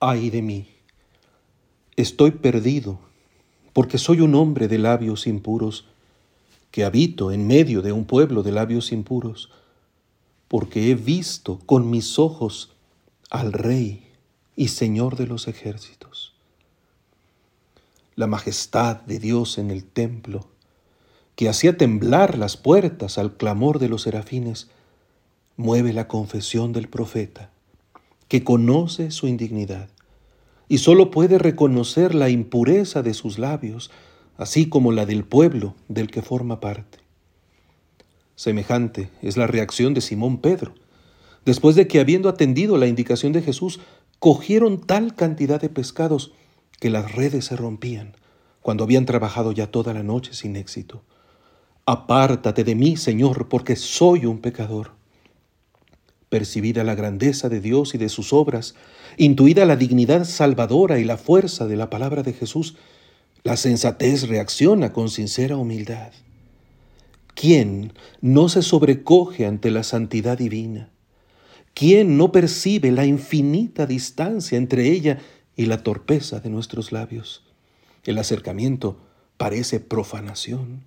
ay de mí, estoy perdido, porque soy un hombre de labios impuros, que habito en medio de un pueblo de labios impuros, porque he visto con mis ojos al Rey y Señor de los ejércitos. La majestad de Dios en el templo, que hacía temblar las puertas al clamor de los serafines, mueve la confesión del profeta que conoce su indignidad y solo puede reconocer la impureza de sus labios, así como la del pueblo del que forma parte. Semejante es la reacción de Simón Pedro, después de que habiendo atendido la indicación de Jesús, cogieron tal cantidad de pescados que las redes se rompían, cuando habían trabajado ya toda la noche sin éxito. Apártate de mí, Señor, porque soy un pecador percibida la grandeza de Dios y de sus obras, intuida la dignidad salvadora y la fuerza de la palabra de Jesús, la sensatez reacciona con sincera humildad. ¿Quién no se sobrecoge ante la santidad divina? ¿Quién no percibe la infinita distancia entre ella y la torpeza de nuestros labios? El acercamiento parece profanación.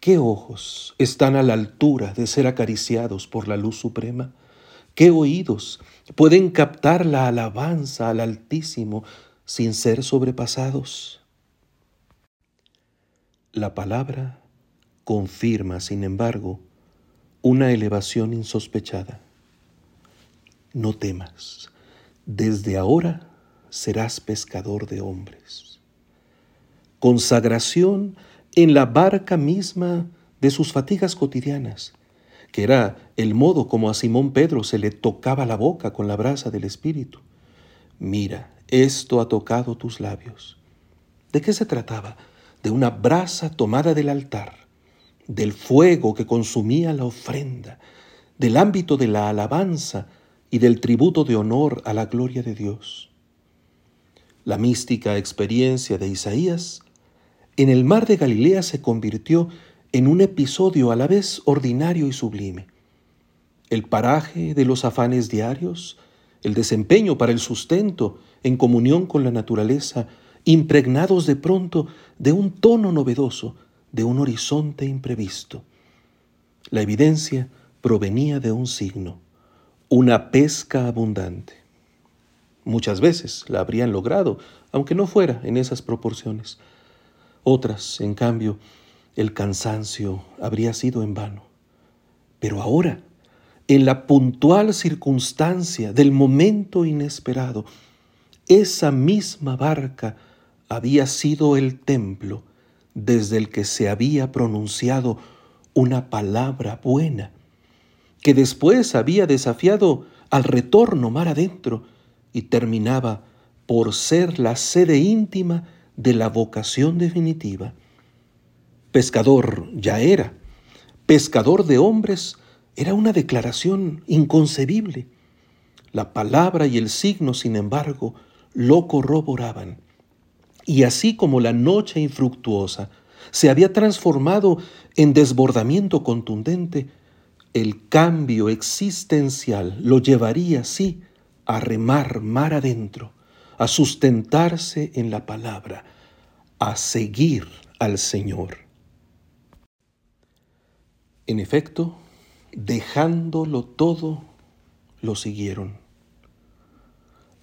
¿Qué ojos están a la altura de ser acariciados por la luz suprema? ¿Qué oídos pueden captar la alabanza al Altísimo sin ser sobrepasados? La palabra confirma, sin embargo, una elevación insospechada. No temas, desde ahora serás pescador de hombres. Consagración en la barca misma de sus fatigas cotidianas que era el modo como a Simón Pedro se le tocaba la boca con la brasa del Espíritu. Mira, esto ha tocado tus labios. ¿De qué se trataba? De una brasa tomada del altar, del fuego que consumía la ofrenda, del ámbito de la alabanza y del tributo de honor a la gloria de Dios. La mística experiencia de Isaías en el mar de Galilea se convirtió en un episodio a la vez ordinario y sublime. El paraje de los afanes diarios, el desempeño para el sustento en comunión con la naturaleza, impregnados de pronto de un tono novedoso, de un horizonte imprevisto. La evidencia provenía de un signo, una pesca abundante. Muchas veces la habrían logrado, aunque no fuera en esas proporciones. Otras, en cambio, el cansancio habría sido en vano. Pero ahora, en la puntual circunstancia del momento inesperado, esa misma barca había sido el templo desde el que se había pronunciado una palabra buena, que después había desafiado al retorno mar adentro y terminaba por ser la sede íntima de la vocación definitiva. Pescador ya era. Pescador de hombres era una declaración inconcebible. La palabra y el signo, sin embargo, lo corroboraban. Y así como la noche infructuosa se había transformado en desbordamiento contundente, el cambio existencial lo llevaría, sí, a remar mar adentro, a sustentarse en la palabra, a seguir al Señor. En efecto, dejándolo todo, lo siguieron.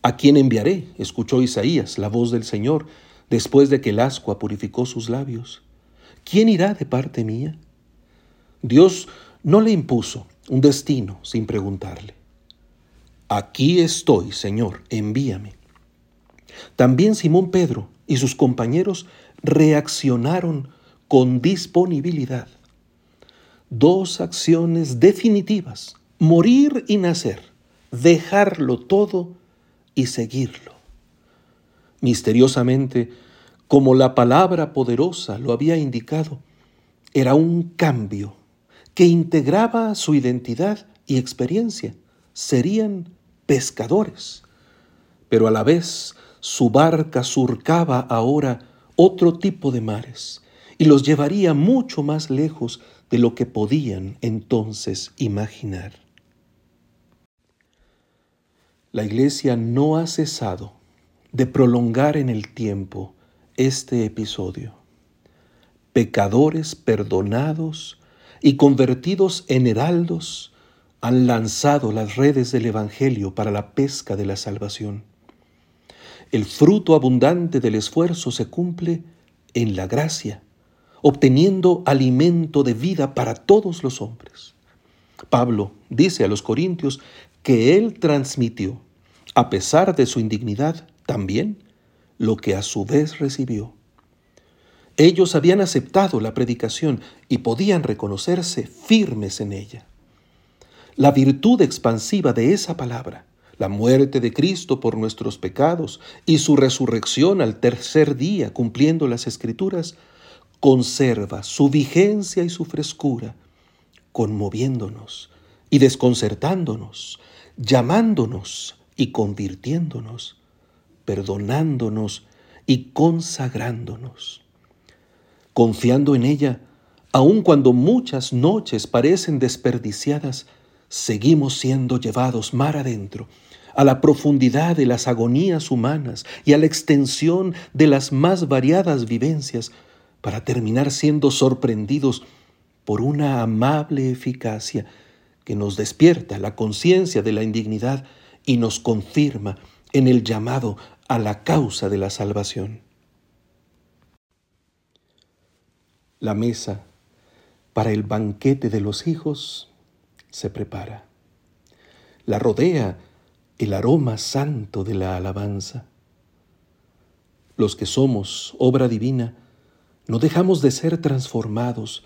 ¿A quién enviaré? escuchó Isaías la voz del Señor después de que el ascua purificó sus labios. ¿Quién irá de parte mía? Dios no le impuso un destino sin preguntarle. Aquí estoy, Señor, envíame. También Simón Pedro y sus compañeros reaccionaron con disponibilidad dos acciones definitivas, morir y nacer, dejarlo todo y seguirlo. Misteriosamente, como la palabra poderosa lo había indicado, era un cambio que integraba su identidad y experiencia. Serían pescadores, pero a la vez su barca surcaba ahora otro tipo de mares y los llevaría mucho más lejos de lo que podían entonces imaginar. La Iglesia no ha cesado de prolongar en el tiempo este episodio. Pecadores perdonados y convertidos en heraldos han lanzado las redes del Evangelio para la pesca de la salvación. El fruto abundante del esfuerzo se cumple en la gracia, obteniendo alimento de vida para todos los hombres. Pablo dice a los Corintios que él transmitió, a pesar de su indignidad, también lo que a su vez recibió. Ellos habían aceptado la predicación y podían reconocerse firmes en ella. La virtud expansiva de esa palabra, la muerte de Cristo por nuestros pecados y su resurrección al tercer día cumpliendo las escrituras, conserva su vigencia y su frescura, conmoviéndonos y desconcertándonos, llamándonos y convirtiéndonos, perdonándonos y consagrándonos. Confiando en ella, aun cuando muchas noches parecen desperdiciadas, seguimos siendo llevados mar adentro, a la profundidad de las agonías humanas y a la extensión de las más variadas vivencias, para terminar siendo sorprendidos por una amable eficacia que nos despierta la conciencia de la indignidad y nos confirma en el llamado a la causa de la salvación. La mesa para el banquete de los hijos se prepara. La rodea el aroma santo de la alabanza. Los que somos obra divina, no dejamos de ser transformados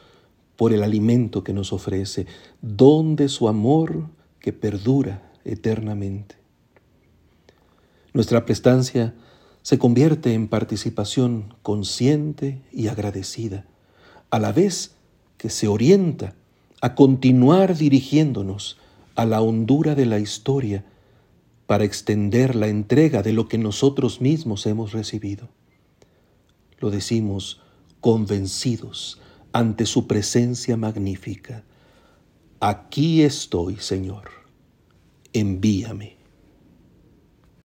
por el alimento que nos ofrece, don de su amor que perdura eternamente. Nuestra prestancia se convierte en participación consciente y agradecida, a la vez que se orienta a continuar dirigiéndonos a la hondura de la historia para extender la entrega de lo que nosotros mismos hemos recibido. Lo decimos convencidos ante su presencia magnífica. Aquí estoy, Señor, envíame.